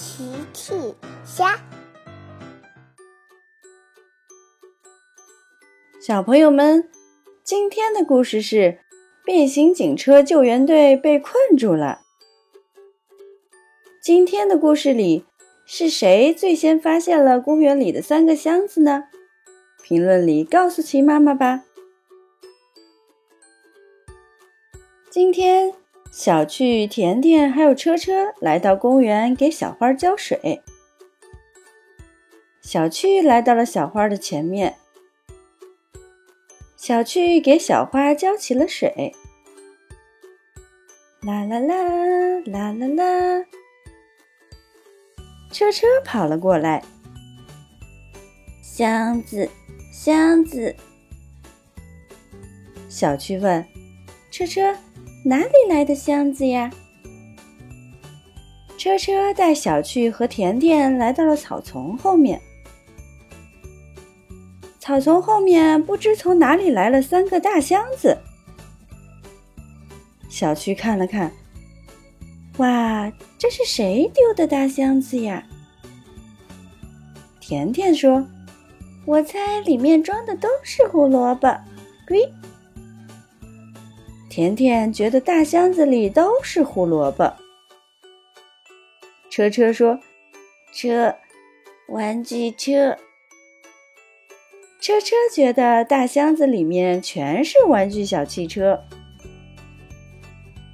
奇趣虾，小朋友们，今天的故事是变形警车救援队被困住了。今天的故事里，是谁最先发现了公园里的三个箱子呢？评论里告诉奇妈妈吧。今天。小趣、甜甜还有车车来到公园给小花浇水。小趣来到了小花的前面，小趣给小花浇起了水。啦啦啦啦啦啦！车车跑了过来，箱子，箱子。小趣问车车。哪里来的箱子呀？车车带小趣和甜甜来到了草丛后面。草丛后面不知从哪里来了三个大箱子。小趣看了看，哇，这是谁丢的大箱子呀？甜甜说：“我猜里面装的都是胡萝卜。”龟。甜甜觉得大箱子里都是胡萝卜。车车说：“车，玩具车。”车车觉得大箱子里面全是玩具小汽车。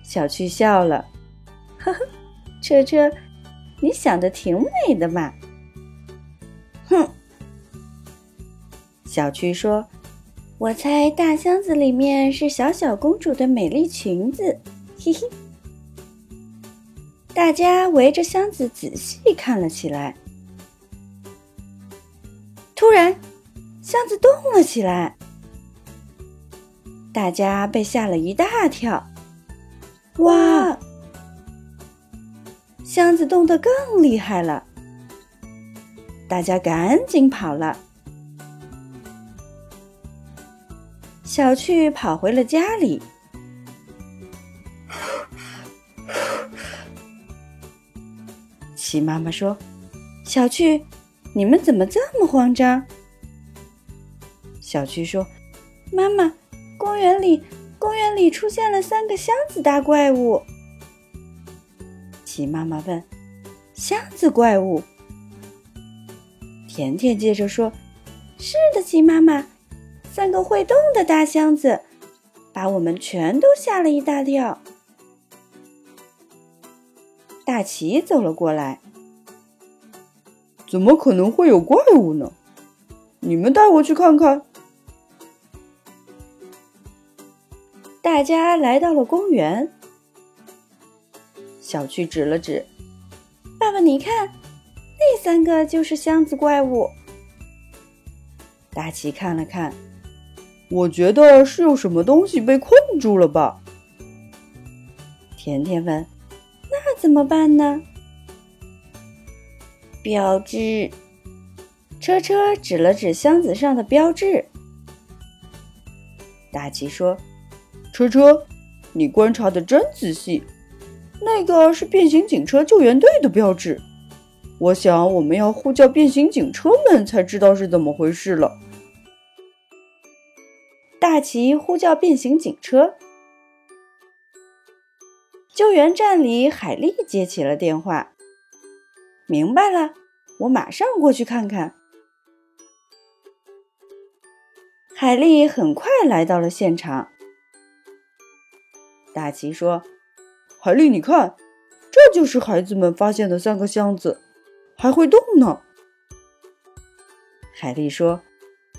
小趣笑了：“呵呵，车车，你想的挺美的嘛。”哼。小趣说。我猜大箱子里面是小小公主的美丽裙子，嘿嘿。大家围着箱子仔细看了起来。突然，箱子动了起来，大家被吓了一大跳。哇！箱子动得更厉害了，大家赶紧跑了。小趣跑回了家里。齐妈妈说：“小趣，你们怎么这么慌张？”小趣说：“妈妈，公园里，公园里出现了三个箱子大怪物。”齐妈妈问：“箱子怪物？”甜甜接着说：“是的，齐妈妈。”三个会动的大箱子，把我们全都吓了一大跳。大奇走了过来，怎么可能会有怪物呢？你们带我去看看。大家来到了公园，小趣指了指：“爸爸，你看，那三个就是箱子怪物。”大奇看了看。我觉得是有什么东西被困住了吧？甜甜问：“那怎么办呢？”标志，车车指了指箱子上的标志。大吉说：“车车，你观察的真仔细，那个是变形警车救援队的标志。我想我们要呼叫变形警车们，才知道是怎么回事了。”大奇呼叫变形警车，救援站里，海丽接起了电话。明白了，我马上过去看看。海丽很快来到了现场。大奇说：“海丽，你看，这就是孩子们发现的三个箱子，还会动呢。”海丽说。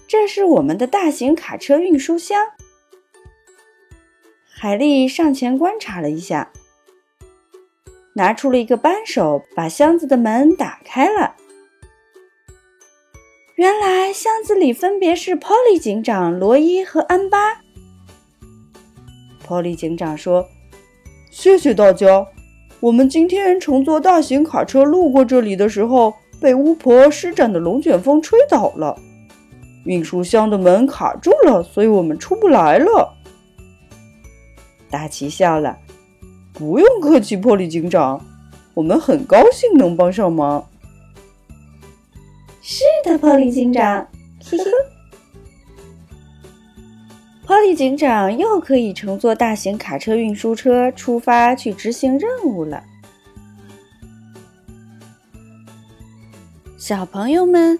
这是我们的大型卡车运输箱。海丽上前观察了一下，拿出了一个扳手，把箱子的门打开了。原来箱子里分别是 Polly 警长、罗伊和安巴。Polly 警长说：“谢谢大家，我们今天乘坐大型卡车路过这里的时候，被巫婆施展的龙卷风吹倒了。”运输箱的门卡住了，所以我们出不来了。大奇笑了，不用客气，破利警长。我们很高兴能帮上忙。是的，波利警长，嘿嘿。波利 警长又可以乘坐大型卡车运输车出发去执行任务了。小朋友们，